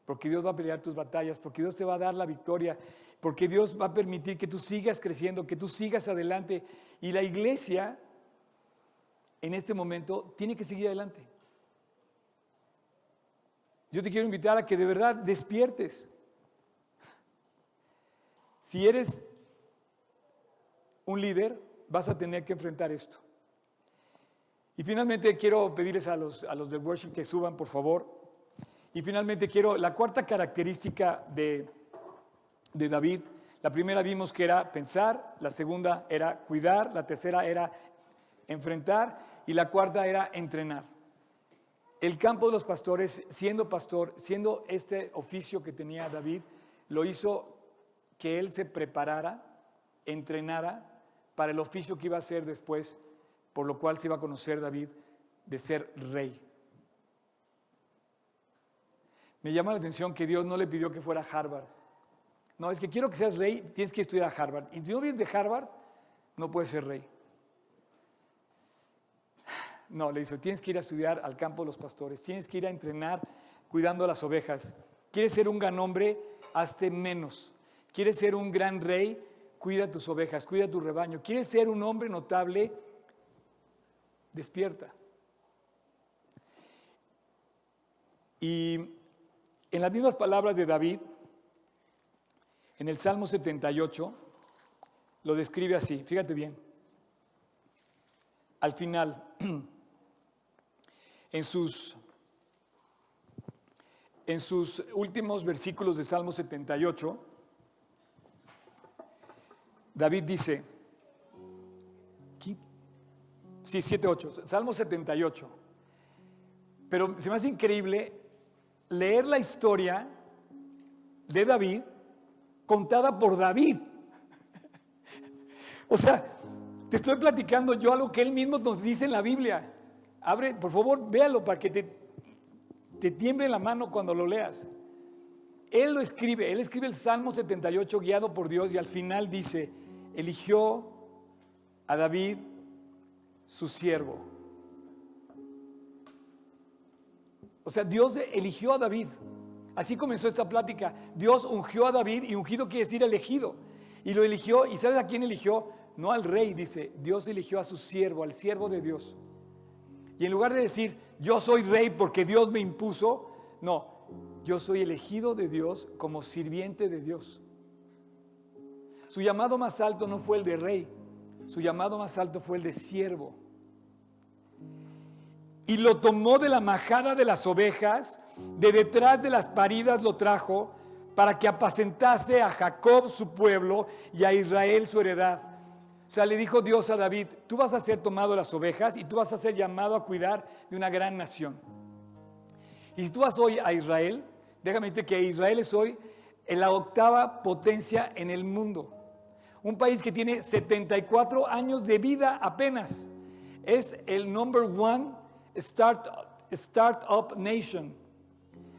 Porque Dios va a pelear tus batallas, porque Dios te va a dar la victoria, porque Dios va a permitir que tú sigas creciendo, que tú sigas adelante. Y la iglesia, en este momento, tiene que seguir adelante. Yo te quiero invitar a que de verdad despiertes. Si eres un líder, vas a tener que enfrentar esto. Y finalmente quiero pedirles a los, a los del worship que suban, por favor. Y finalmente quiero, la cuarta característica de, de David, la primera vimos que era pensar, la segunda era cuidar, la tercera era enfrentar y la cuarta era entrenar. El campo de los pastores, siendo pastor, siendo este oficio que tenía David, lo hizo que él se preparara, entrenara para el oficio que iba a hacer después, por lo cual se iba a conocer David de ser rey. Me llama la atención que Dios no le pidió que fuera a Harvard. No, es que quiero que seas rey, tienes que estudiar a Harvard. Y si no vienes de Harvard, no puedes ser rey. No, le dice, tienes que ir a estudiar al campo de los pastores, tienes que ir a entrenar cuidando las ovejas. ¿Quieres ser un gran hombre? Hazte menos. ¿Quieres ser un gran rey? Cuida tus ovejas, cuida tu rebaño. ¿Quieres ser un hombre notable? Despierta. Y en las mismas palabras de David, en el Salmo 78, lo describe así, fíjate bien. Al final, en sus, en sus últimos versículos de Salmo 78, David dice, sí, 7, 8, Salmo 78, pero se me hace increíble leer la historia de David contada por David. o sea, te estoy platicando yo algo que él mismo nos dice en la Biblia. Abre, por favor, véalo para que te, te tiemble la mano cuando lo leas. Él lo escribe, él escribe el Salmo 78 guiado por Dios y al final dice, eligió a David su siervo. O sea, Dios eligió a David. Así comenzó esta plática. Dios ungió a David y ungido quiere decir elegido. Y lo eligió, ¿y sabes a quién eligió? No al rey, dice, Dios eligió a su siervo, al siervo de Dios. Y en lugar de decir, yo soy rey porque Dios me impuso, no, yo soy elegido de Dios como sirviente de Dios. Su llamado más alto no fue el de rey, su llamado más alto fue el de siervo y lo tomó de la majada de las ovejas, de detrás de las paridas lo trajo, para que apacentase a Jacob su pueblo y a Israel su heredad. O sea, le dijo Dios a David, tú vas a ser tomado las ovejas y tú vas a ser llamado a cuidar de una gran nación. Y si tú vas hoy a Israel, déjame decirte que Israel es hoy la octava potencia en el mundo. Un país que tiene 74 años de vida apenas. Es el number one Startup Nation,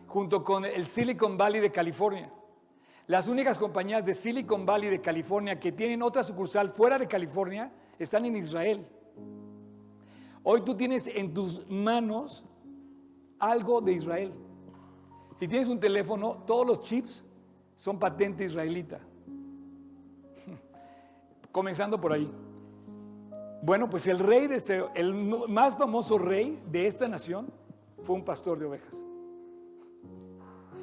junto con el Silicon Valley de California. Las únicas compañías de Silicon Valley de California que tienen otra sucursal fuera de California están en Israel. Hoy tú tienes en tus manos algo de Israel. Si tienes un teléfono, todos los chips son patente israelita. Comenzando por ahí. Bueno, pues el rey de este, el más famoso rey de esta nación fue un pastor de ovejas.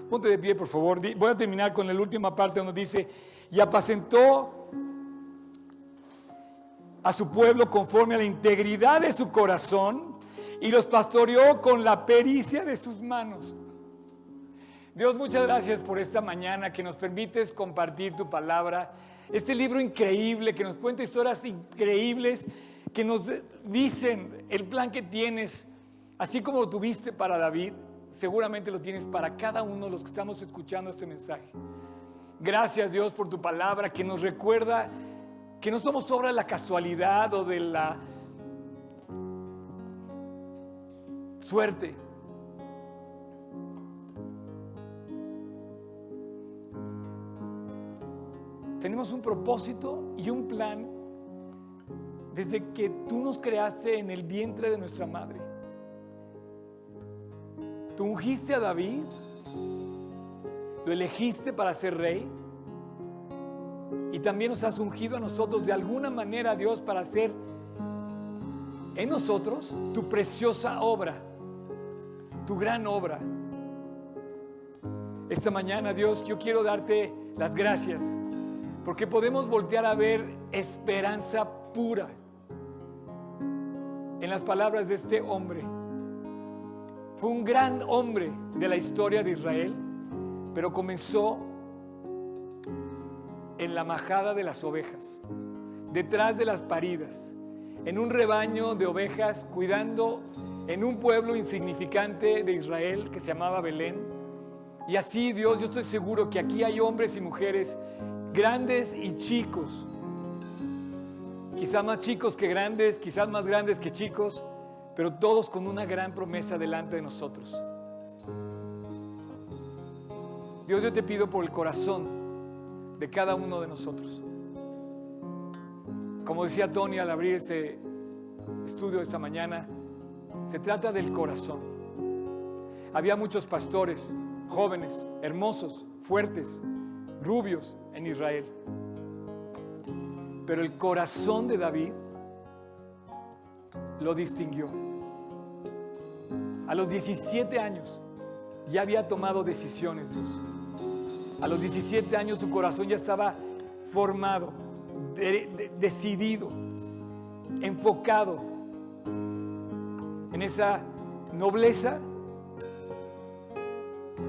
Ponte de pie, por favor. Voy a terminar con la última parte donde dice, y apacentó a su pueblo conforme a la integridad de su corazón y los pastoreó con la pericia de sus manos. Dios, muchas gracias por esta mañana que nos permites compartir tu palabra. Este libro increíble que nos cuenta historias increíbles que nos dicen el plan que tienes, así como lo tuviste para David, seguramente lo tienes para cada uno de los que estamos escuchando este mensaje. Gracias Dios por tu palabra que nos recuerda que no somos obra de la casualidad o de la suerte. Tenemos un propósito y un plan desde que tú nos creaste en el vientre de nuestra madre. Tú ungiste a David, lo elegiste para ser rey y también nos has ungido a nosotros de alguna manera, Dios, para hacer en nosotros tu preciosa obra, tu gran obra. Esta mañana, Dios, yo quiero darte las gracias porque podemos voltear a ver esperanza pura en las palabras de este hombre. Fue un gran hombre de la historia de Israel, pero comenzó en la majada de las ovejas, detrás de las paridas, en un rebaño de ovejas, cuidando en un pueblo insignificante de Israel que se llamaba Belén. Y así Dios, yo estoy seguro que aquí hay hombres y mujeres, grandes y chicos, quizás más chicos que grandes, quizás más grandes que chicos, pero todos con una gran promesa delante de nosotros. Dios, yo te pido por el corazón de cada uno de nosotros. Como decía Tony al abrir este estudio esta mañana, se trata del corazón. Había muchos pastores, jóvenes, hermosos, fuertes, rubios en Israel. Pero el corazón de David lo distinguió. A los 17 años ya había tomado decisiones Dios. A los 17 años su corazón ya estaba formado, decidido, enfocado en esa nobleza.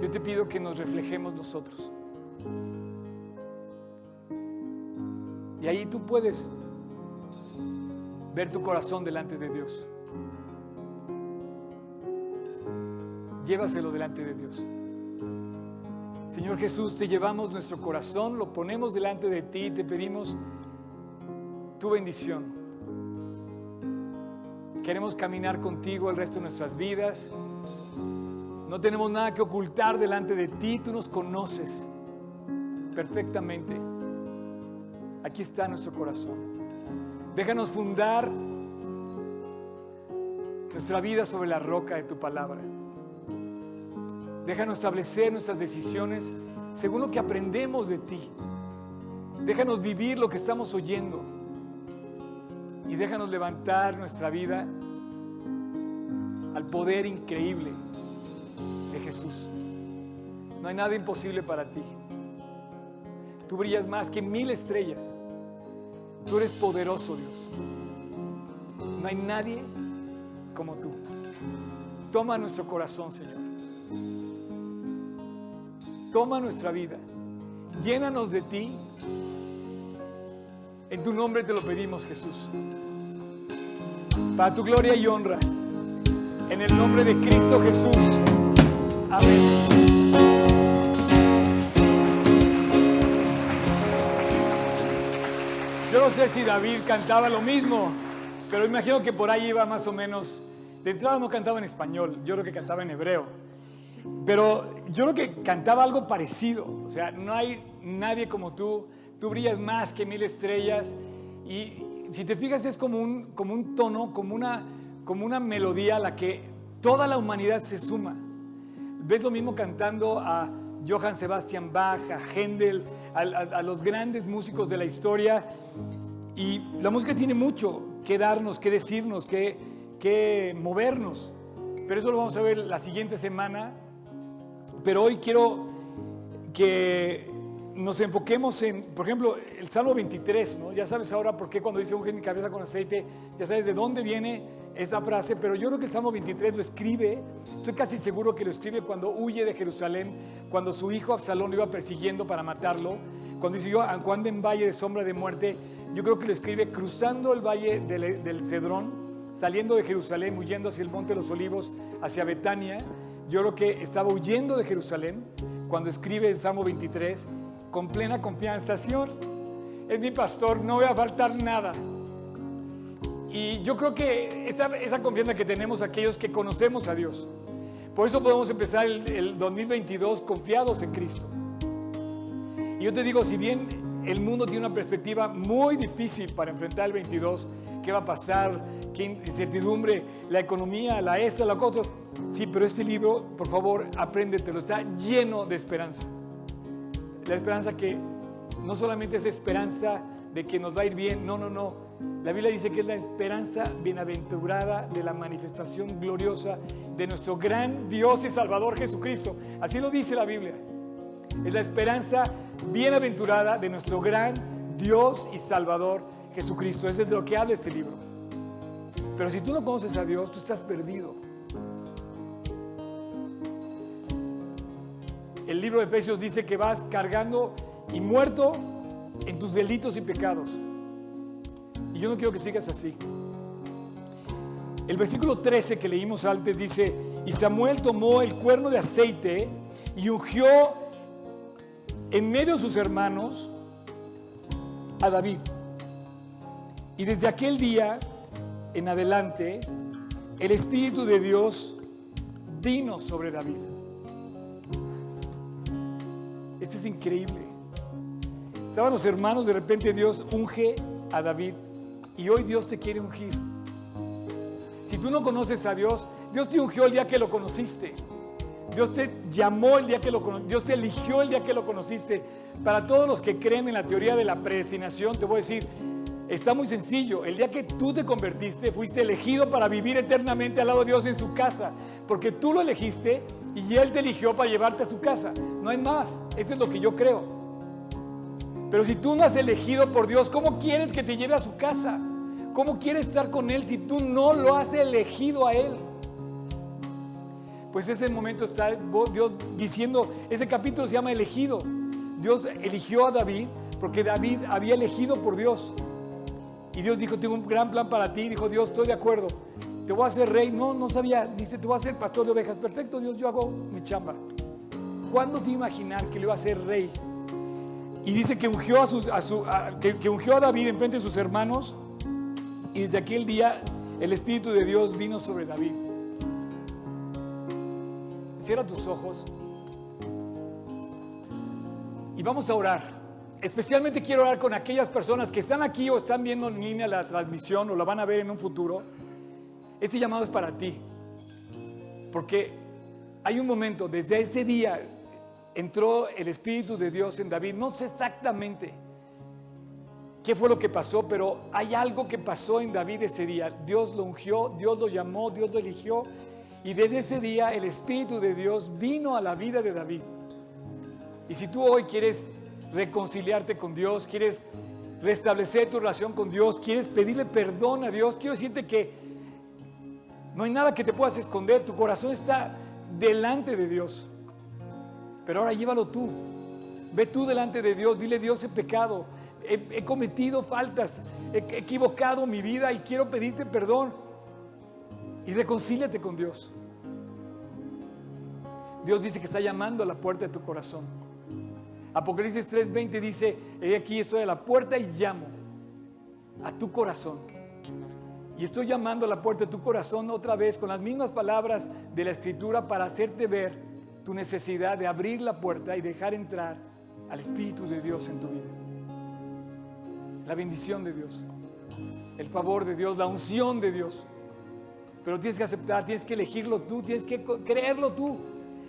Yo te pido que nos reflejemos nosotros. Y ahí tú puedes ver tu corazón delante de Dios. Llévaselo delante de Dios. Señor Jesús, te llevamos nuestro corazón, lo ponemos delante de ti y te pedimos tu bendición. Queremos caminar contigo el resto de nuestras vidas. No tenemos nada que ocultar delante de ti, tú nos conoces perfectamente. Aquí está nuestro corazón. Déjanos fundar nuestra vida sobre la roca de tu palabra. Déjanos establecer nuestras decisiones según lo que aprendemos de ti. Déjanos vivir lo que estamos oyendo. Y déjanos levantar nuestra vida al poder increíble de Jesús. No hay nada imposible para ti. Tú brillas más que mil estrellas. Tú eres poderoso, Dios. No hay nadie como tú. Toma nuestro corazón, Señor. Toma nuestra vida. Llénanos de ti. En tu nombre te lo pedimos, Jesús. Para tu gloria y honra. En el nombre de Cristo Jesús. Amén. Sé si David cantaba lo mismo, pero imagino que por ahí iba más o menos. De entrada no cantaba en español, yo creo que cantaba en hebreo. Pero yo creo que cantaba algo parecido. O sea, no hay nadie como tú. Tú brillas más que mil estrellas. Y si te fijas es como un, como un tono, como una, como una melodía a la que toda la humanidad se suma. Ves lo mismo cantando a Johann Sebastian Bach, a Händel, a, los grandes músicos de la historia. Y la música tiene mucho que darnos, que decirnos, que, que movernos. Pero eso lo vamos a ver la siguiente semana. Pero hoy quiero que nos enfoquemos en, por ejemplo, el Salmo 23, ¿no? Ya sabes ahora por qué cuando dice unge mi cabeza con aceite, ya sabes de dónde viene esa frase, pero yo creo que el Salmo 23 lo escribe, estoy casi seguro que lo escribe cuando huye de Jerusalén, cuando su hijo Absalón lo iba persiguiendo para matarlo, cuando dice yo, ande en valle de sombra de muerte, yo creo que lo escribe cruzando el valle del, del Cedrón, saliendo de Jerusalén, huyendo hacia el monte de los olivos, hacia Betania, yo creo que estaba huyendo de Jerusalén cuando escribe el Salmo 23 con plena confianza, Señor, es mi pastor, no voy a faltar nada. Y yo creo que esa, confianza que tenemos aquellos que conocemos a Dios, por eso podemos empezar el, el 2022 confiados en Cristo. Y yo te digo, si bien el mundo tiene una perspectiva muy difícil para enfrentar el 22, qué va a pasar, qué incertidumbre, la economía, la esta, la otra. Sí, pero este libro, por favor, apréndetelo, está lleno de esperanza. La esperanza que no solamente es esperanza de que nos va a ir bien, no, no, no. La Biblia dice que es la esperanza bienaventurada de la manifestación gloriosa de nuestro gran Dios y Salvador Jesucristo. Así lo dice la Biblia. Es la esperanza bienaventurada de nuestro gran Dios y Salvador Jesucristo. Es de lo que habla este libro. Pero si tú no conoces a Dios, tú estás perdido. El libro de Efesios dice que vas cargando y muerto en tus delitos y pecados. Y yo no quiero que sigas así. El versículo 13 que leímos antes dice, y Samuel tomó el cuerno de aceite y ungió en medio de sus hermanos a David. Y desde aquel día en adelante, el Espíritu de Dios vino sobre David. Esto es increíble. Estaban los hermanos, de repente Dios unge a David y hoy Dios te quiere ungir. Si tú no conoces a Dios, Dios te ungió el día que lo conociste. Dios te llamó el día que lo conociste. Dios te eligió el día que lo conociste. Para todos los que creen en la teoría de la predestinación, te voy a decir, está muy sencillo. El día que tú te convertiste, fuiste elegido para vivir eternamente al lado de Dios en su casa. Porque tú lo elegiste y Él te eligió para llevarte a su casa. No hay más. Eso es lo que yo creo. Pero si tú no has elegido por Dios, ¿cómo quieres que te lleve a su casa? ¿Cómo quieres estar con Él si tú no lo has elegido a Él? Pues ese momento está Dios diciendo, ese capítulo se llama elegido. Dios eligió a David porque David había elegido por Dios. Y Dios dijo, tengo un gran plan para ti. Dijo, Dios, estoy de acuerdo te voy a hacer rey. No, no sabía. Dice, te voy a hacer pastor de ovejas. Perfecto, Dios, yo hago mi chamba. ¿Cuándo se a imaginar que le iba a hacer rey? Y dice que ungió a, sus, a su, a David de sus hermanos. Y desde aquel día el Espíritu de Dios vino sobre David. Cierra tus ojos. Y vamos a orar. Especialmente quiero orar con aquellas personas que están aquí o están viendo en línea la transmisión o la van a ver en un futuro este llamado es para ti. Porque hay un momento, desde ese día entró el Espíritu de Dios en David. No sé exactamente qué fue lo que pasó, pero hay algo que pasó en David ese día. Dios lo ungió, Dios lo llamó, Dios lo eligió. Y desde ese día el Espíritu de Dios vino a la vida de David. Y si tú hoy quieres reconciliarte con Dios, quieres restablecer tu relación con Dios, quieres pedirle perdón a Dios, quiero decirte que no hay nada que te puedas esconder. Tu corazón está delante de Dios. Pero ahora llévalo tú. Ve tú delante de Dios. Dile, Dios, he pecado. He, cometido faltas. He, he equivocado mi vida y quiero pedirte perdón. Y reconcíliate con Dios. Dios dice que está llamando a la puerta de tu corazón. Apocalipsis 3:20 dice, he aquí estoy a la puerta y llamo a tu corazón. Y estoy llamando a la puerta de tu corazón otra vez con las mismas palabras de la escritura para hacerte ver tu necesidad de abrir la puerta y dejar entrar al Espíritu de Dios en tu vida. La bendición de Dios, el favor de Dios, la unción de Dios. Pero tienes que aceptar, tienes que elegirlo tú, tienes que creerlo tú.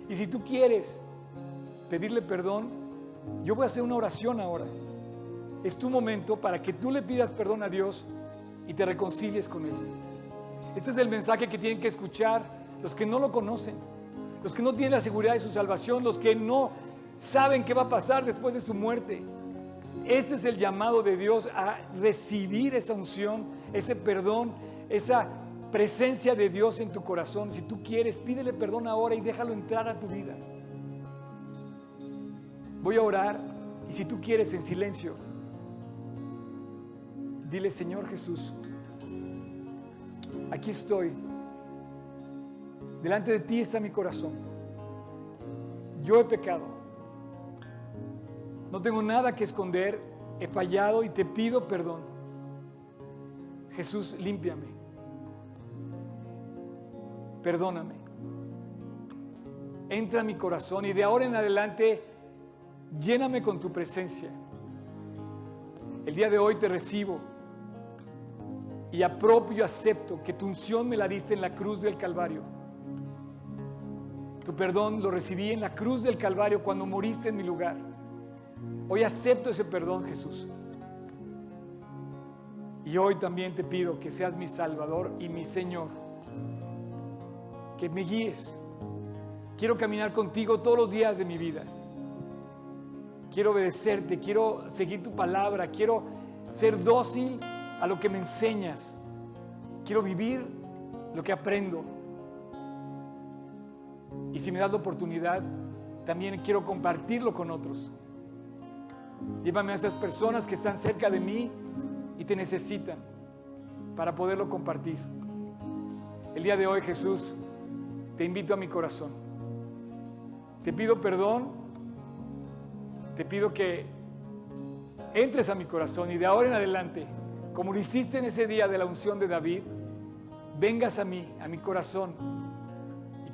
Y si tú quieres pedirle perdón, yo voy a hacer una oración ahora. Es tu momento para que tú le pidas perdón a Dios y te reconcilies con Él. Este es el mensaje que tienen que escuchar los que no lo conocen, los que no tienen la seguridad de su salvación, los que no saben qué va a pasar después de su muerte. Este es el llamado de Dios a recibir esa unción, ese perdón, esa presencia de Dios en tu corazón. Si tú quieres, pídele perdón ahora y déjalo entrar a tu vida. Voy a orar y si tú quieres en silencio, dile Señor Jesús, aquí estoy. Delante de ti está mi corazón. Yo he pecado. No tengo nada que esconder. He fallado y te pido perdón. Jesús, límpiame. Perdóname. Entra a mi corazón y de ahora en adelante lléname con tu presencia. El día de hoy te recibo y apropio acepto que tu unción me la diste en la cruz del Calvario. Tu perdón lo recibí en la cruz del Calvario cuando moriste en mi lugar. Hoy acepto ese perdón, Jesús. Y hoy también te pido que seas mi Salvador y mi Señor. Que me guíes. Quiero caminar contigo todos los días de mi vida. Quiero obedecerte, quiero seguir tu palabra, quiero ser dócil a lo que me enseñas. Quiero vivir lo que aprendo. Y si me das la oportunidad, también quiero compartirlo con otros. Llévame a esas personas que están cerca de mí y te necesitan para poderlo compartir. El día de hoy, Jesús, te invito a mi corazón. Te pido perdón. Te pido que entres a mi corazón y de ahora en adelante, como lo hiciste en ese día de la unción de David, vengas a mí, a mi corazón,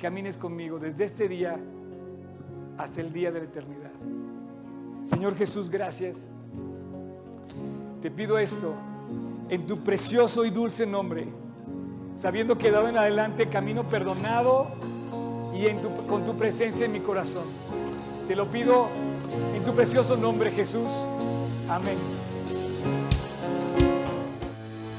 camines conmigo desde este día hasta el día de la eternidad. Señor Jesús, gracias. Te pido esto en tu precioso y dulce nombre, sabiendo que dado en adelante camino perdonado y con tu presencia en mi corazón. Te lo pido en tu precioso nombre, Jesús. Amén.